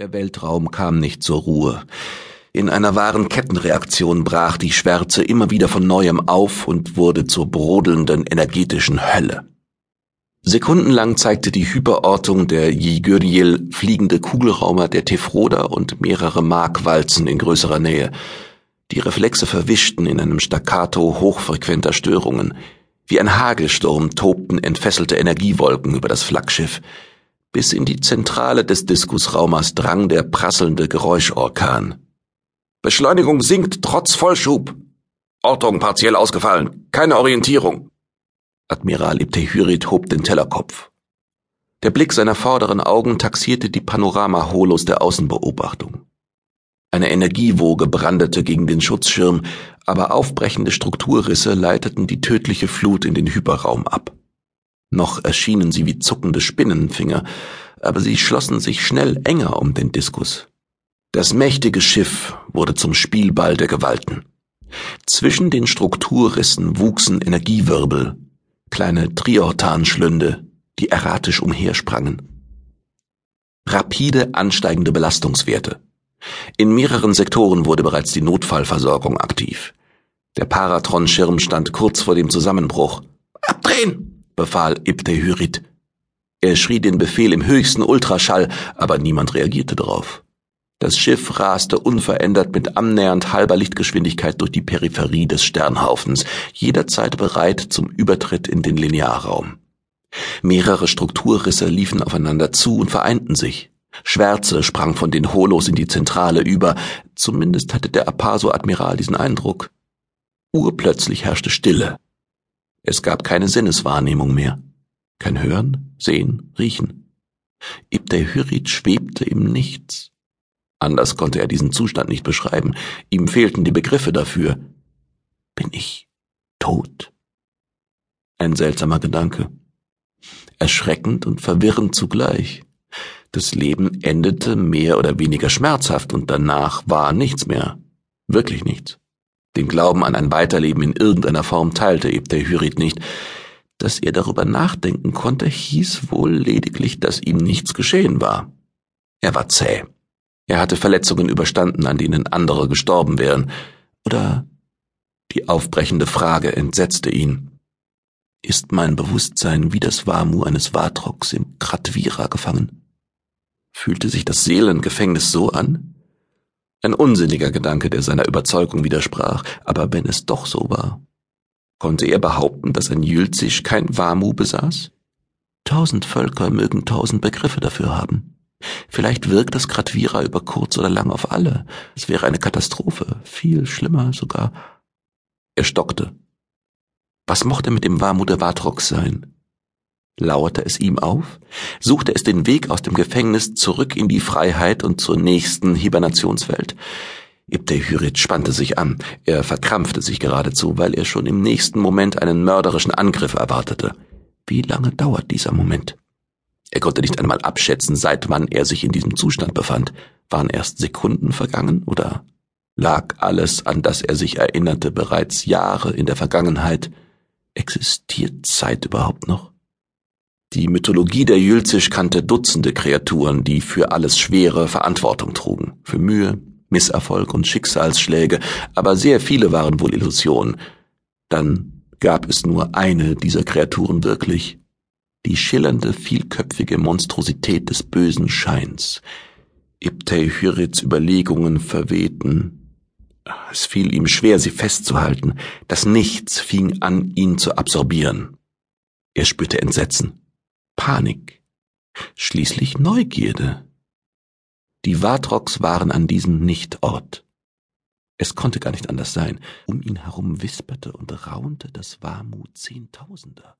Der Weltraum kam nicht zur Ruhe. In einer wahren Kettenreaktion brach die Schwärze immer wieder von neuem auf und wurde zur brodelnden energetischen Hölle. Sekundenlang zeigte die Hyperortung der Jiguriel fliegende Kugelraumer der Tefroda und mehrere Markwalzen in größerer Nähe. Die Reflexe verwischten in einem Staccato hochfrequenter Störungen. Wie ein Hagelsturm tobten entfesselte Energiewolken über das Flaggschiff. Bis in die Zentrale des Diskusraumers drang der prasselnde Geräuschorkan. Beschleunigung sinkt trotz Vollschub. Ortung partiell ausgefallen. Keine Orientierung. Admiral Ibtehyrit hob den Tellerkopf. Der Blick seiner vorderen Augen taxierte die Panorama-Holos der Außenbeobachtung. Eine Energiewoge brandete gegen den Schutzschirm, aber aufbrechende Strukturrisse leiteten die tödliche Flut in den Hyperraum ab. Noch erschienen sie wie zuckende Spinnenfinger, aber sie schlossen sich schnell enger um den Diskus. Das mächtige Schiff wurde zum Spielball der Gewalten. Zwischen den Strukturrissen wuchsen Energiewirbel, kleine Triortanschlünde, die erratisch umhersprangen. Rapide ansteigende Belastungswerte. In mehreren Sektoren wurde bereits die Notfallversorgung aktiv. Der Paratron-Schirm stand kurz vor dem Zusammenbruch. Abdrehen! Befahl Ibtehyrit. Er schrie den Befehl im höchsten Ultraschall, aber niemand reagierte darauf. Das Schiff raste unverändert mit annähernd halber Lichtgeschwindigkeit durch die Peripherie des Sternhaufens, jederzeit bereit zum Übertritt in den Linearraum. Mehrere Strukturrisse liefen aufeinander zu und vereinten sich. Schwärze sprang von den Holos in die Zentrale über, zumindest hatte der Apaso-Admiral diesen Eindruck. Urplötzlich herrschte Stille. Es gab keine Sinneswahrnehmung mehr. Kein Hören, Sehen, Riechen. Ibn-Hyrid schwebte im Nichts. Anders konnte er diesen Zustand nicht beschreiben. Ihm fehlten die Begriffe dafür. Bin ich tot? Ein seltsamer Gedanke. Erschreckend und verwirrend zugleich. Das Leben endete mehr oder weniger schmerzhaft und danach war nichts mehr. Wirklich nichts. Den Glauben an ein Weiterleben in irgendeiner Form teilte Ebter-Hyrid nicht. Dass er darüber nachdenken konnte, hieß wohl lediglich, dass ihm nichts geschehen war. Er war zäh. Er hatte Verletzungen überstanden, an denen andere gestorben wären. Oder die aufbrechende Frage entsetzte ihn. Ist mein Bewusstsein wie das Wamu eines Vatrox im Kratvira gefangen? Fühlte sich das Seelengefängnis so an? Ein unsinniger Gedanke, der seiner Überzeugung widersprach, aber wenn es doch so war. Konnte er behaupten, dass ein Jülzisch kein Wamu besaß? Tausend Völker mögen tausend Begriffe dafür haben. Vielleicht wirkt das Kratvira über kurz oder lang auf alle. Es wäre eine Katastrophe, viel schlimmer sogar. Er stockte. Was mochte mit dem Wamu der Vatrox sein? Lauerte es ihm auf? Suchte es den Weg aus dem Gefängnis zurück in die Freiheit und zur nächsten Hibernationswelt? Ibtehyrit spannte sich an. Er verkrampfte sich geradezu, weil er schon im nächsten Moment einen mörderischen Angriff erwartete. Wie lange dauert dieser Moment? Er konnte nicht einmal abschätzen, seit wann er sich in diesem Zustand befand. Waren erst Sekunden vergangen oder lag alles, an das er sich erinnerte, bereits Jahre in der Vergangenheit? Existiert Zeit überhaupt noch? Die Mythologie der Jülzisch kannte Dutzende Kreaturen, die für alles Schwere Verantwortung trugen, für Mühe, Misserfolg und Schicksalsschläge, aber sehr viele waren wohl Illusionen. Dann gab es nur eine dieser Kreaturen wirklich, die schillernde, vielköpfige Monstrosität des bösen Scheins. Ibtei-Hyrits Überlegungen verwehten. Es fiel ihm schwer, sie festzuhalten. Das Nichts fing an, ihn zu absorbieren. Er spürte Entsetzen. Panik, schließlich Neugierde. Die Watrox waren an diesem Nichtort. Es konnte gar nicht anders sein. Um ihn herum wisperte und raunte das Warmut Zehntausender.